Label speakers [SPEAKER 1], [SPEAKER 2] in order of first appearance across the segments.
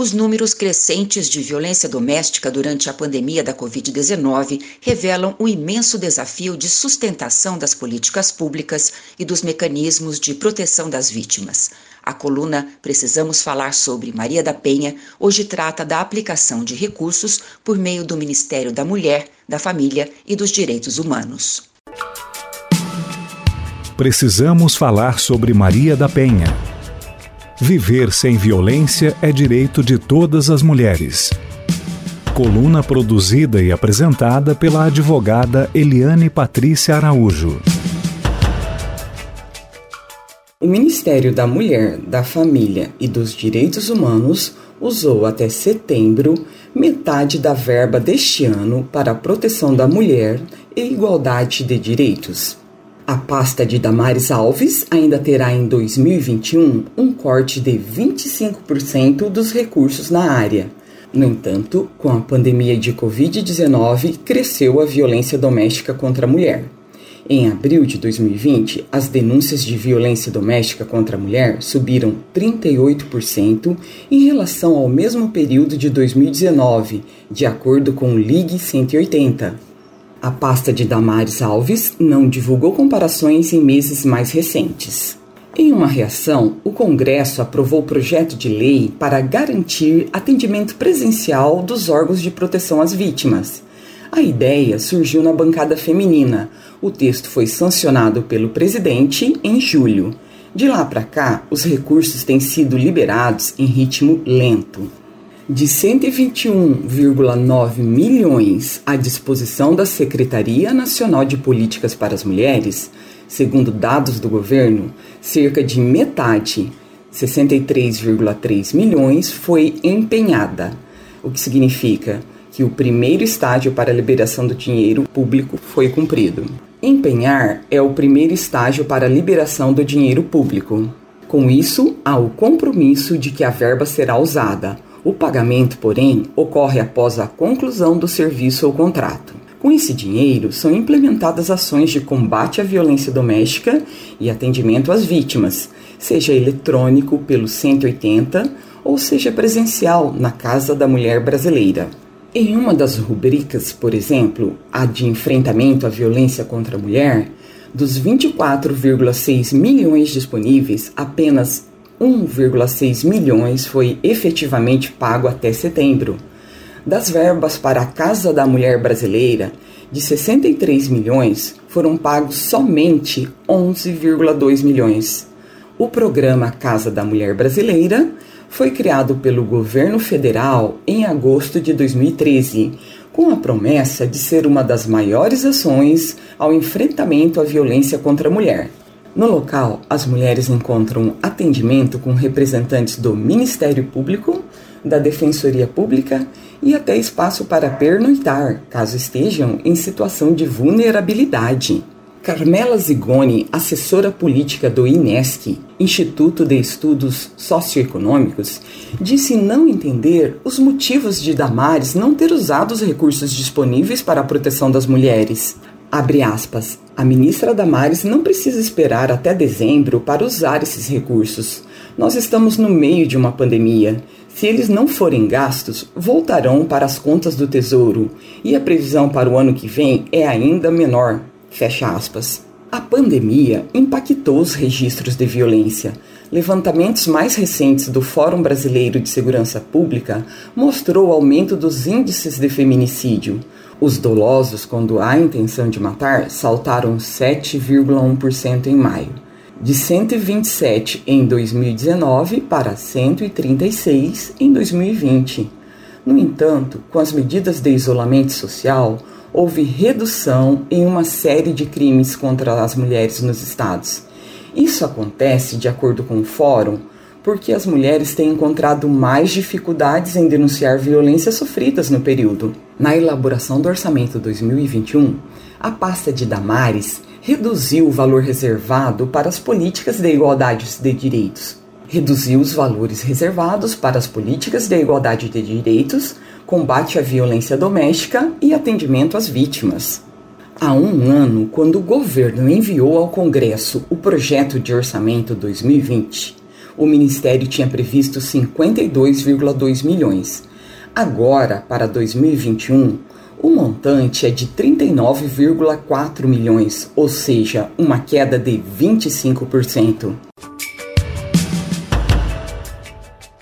[SPEAKER 1] Os números crescentes de violência doméstica durante a pandemia da Covid-19 revelam o imenso desafio de sustentação das políticas públicas e dos mecanismos de proteção das vítimas. A coluna Precisamos Falar sobre Maria da Penha hoje trata da aplicação de recursos por meio do Ministério da Mulher, da Família e dos Direitos Humanos.
[SPEAKER 2] Precisamos falar sobre Maria da Penha Viver sem violência é direito de todas as mulheres. Coluna produzida e apresentada pela advogada Eliane Patrícia Araújo.
[SPEAKER 3] O Ministério da Mulher, da Família e dos Direitos Humanos usou até setembro metade da verba deste ano para a proteção da mulher e igualdade de direitos. A pasta de Damares Alves ainda terá em 2021 um corte de 25% dos recursos na área. No entanto, com a pandemia de Covid-19, cresceu a violência doméstica contra a mulher. Em abril de 2020, as denúncias de violência doméstica contra a mulher subiram 38% em relação ao mesmo período de 2019, de acordo com o Ligue 180. A pasta de Damares Alves não divulgou comparações em meses mais recentes. Em uma reação, o Congresso aprovou o projeto de lei para garantir atendimento presencial dos órgãos de proteção às vítimas. A ideia surgiu na bancada feminina. O texto foi sancionado pelo presidente em julho. De lá para cá, os recursos têm sido liberados em ritmo lento de 121,9 milhões à disposição da Secretaria Nacional de Políticas para as Mulheres, segundo dados do governo, cerca de metade, 63,3 milhões, foi empenhada, o que significa que o primeiro estágio para a liberação do dinheiro público foi cumprido. Empenhar é o primeiro estágio para a liberação do dinheiro público. Com isso, há o compromisso de que a verba será usada o pagamento, porém, ocorre após a conclusão do serviço ou contrato. Com esse dinheiro, são implementadas ações de combate à violência doméstica e atendimento às vítimas, seja eletrônico pelo 180 ou seja presencial na Casa da Mulher Brasileira. Em uma das rubricas, por exemplo, a de enfrentamento à violência contra a mulher, dos 24,6 milhões disponíveis, apenas 1,6 milhões foi efetivamente pago até setembro. Das verbas para a Casa da Mulher Brasileira, de 63 milhões, foram pagos somente 11,2 milhões. O programa Casa da Mulher Brasileira foi criado pelo governo federal em agosto de 2013, com a promessa de ser uma das maiores ações ao enfrentamento à violência contra a mulher. No local, as mulheres encontram atendimento com representantes do Ministério Público, da Defensoria Pública e até espaço para pernoitar, caso estejam em situação de vulnerabilidade. Carmela Zigoni, assessora política do INESC, Instituto de Estudos Socioeconômicos, disse não entender os motivos de Damares não ter usado os recursos disponíveis para a proteção das mulheres. Abre aspas. A ministra Damares não precisa esperar até dezembro para usar esses recursos. Nós estamos no meio de uma pandemia. Se eles não forem gastos, voltarão para as contas do Tesouro e a previsão para o ano que vem é ainda menor. Fecha aspas. A pandemia impactou os registros de violência. Levantamentos mais recentes do Fórum Brasileiro de Segurança Pública mostrou o aumento dos índices de feminicídio. Os dolosos, quando há intenção de matar, saltaram 7,1% em maio, de 127 em 2019 para 136 em 2020. No entanto, com as medidas de isolamento social, houve redução em uma série de crimes contra as mulheres nos estados. Isso acontece, de acordo com o Fórum, porque as mulheres têm encontrado mais dificuldades em denunciar violências sofridas no período. Na elaboração do orçamento 2021, a pasta de Damares reduziu o valor reservado para as políticas de igualdade de direitos. Reduziu os valores reservados para as políticas de igualdade de direitos, combate à violência doméstica e atendimento às vítimas. Há um ano, quando o governo enviou ao Congresso o projeto de orçamento 2020, o Ministério tinha previsto 52,2 milhões. Agora, para 2021, o montante é de 39,4 milhões, ou seja, uma queda de 25%.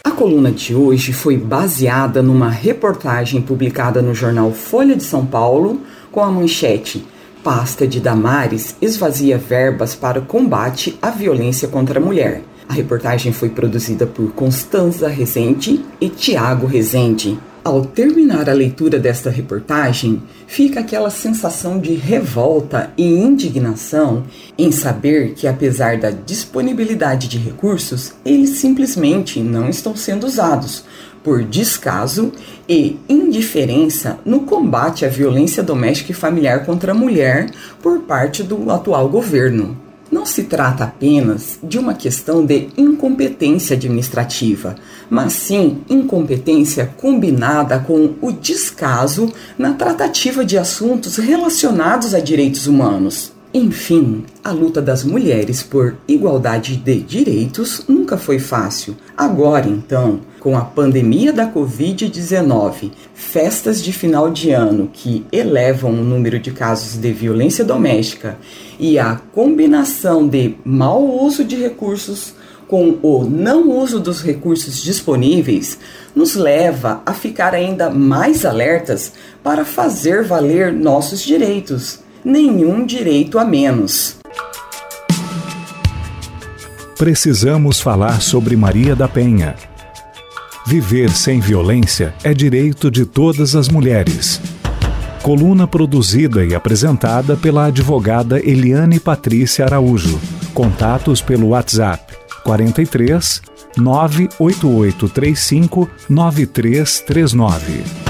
[SPEAKER 3] A coluna de hoje foi baseada numa reportagem publicada no jornal Folha de São Paulo com a manchete Pasta de Damares esvazia verbas para o combate à violência contra a mulher. A reportagem foi produzida por Constanza Rezende e Tiago Rezende. Ao terminar a leitura desta reportagem, fica aquela sensação de revolta e indignação em saber que, apesar da disponibilidade de recursos, eles simplesmente não estão sendo usados por descaso e indiferença no combate à violência doméstica e familiar contra a mulher por parte do atual governo. Não se trata apenas de uma questão de incompetência administrativa, mas sim incompetência combinada com o descaso na tratativa de assuntos relacionados a direitos humanos. Enfim, a luta das mulheres por igualdade de direitos nunca foi fácil. Agora, então, com a pandemia da Covid-19, festas de final de ano que elevam o número de casos de violência doméstica e a combinação de mau uso de recursos com o não uso dos recursos disponíveis, nos leva a ficar ainda mais alertas para fazer valer nossos direitos nenhum direito a menos.
[SPEAKER 2] Precisamos falar sobre Maria da Penha. Viver sem violência é direito de todas as mulheres. Coluna produzida e apresentada pela advogada Eliane Patrícia Araújo. Contatos pelo WhatsApp 43 98835 9339.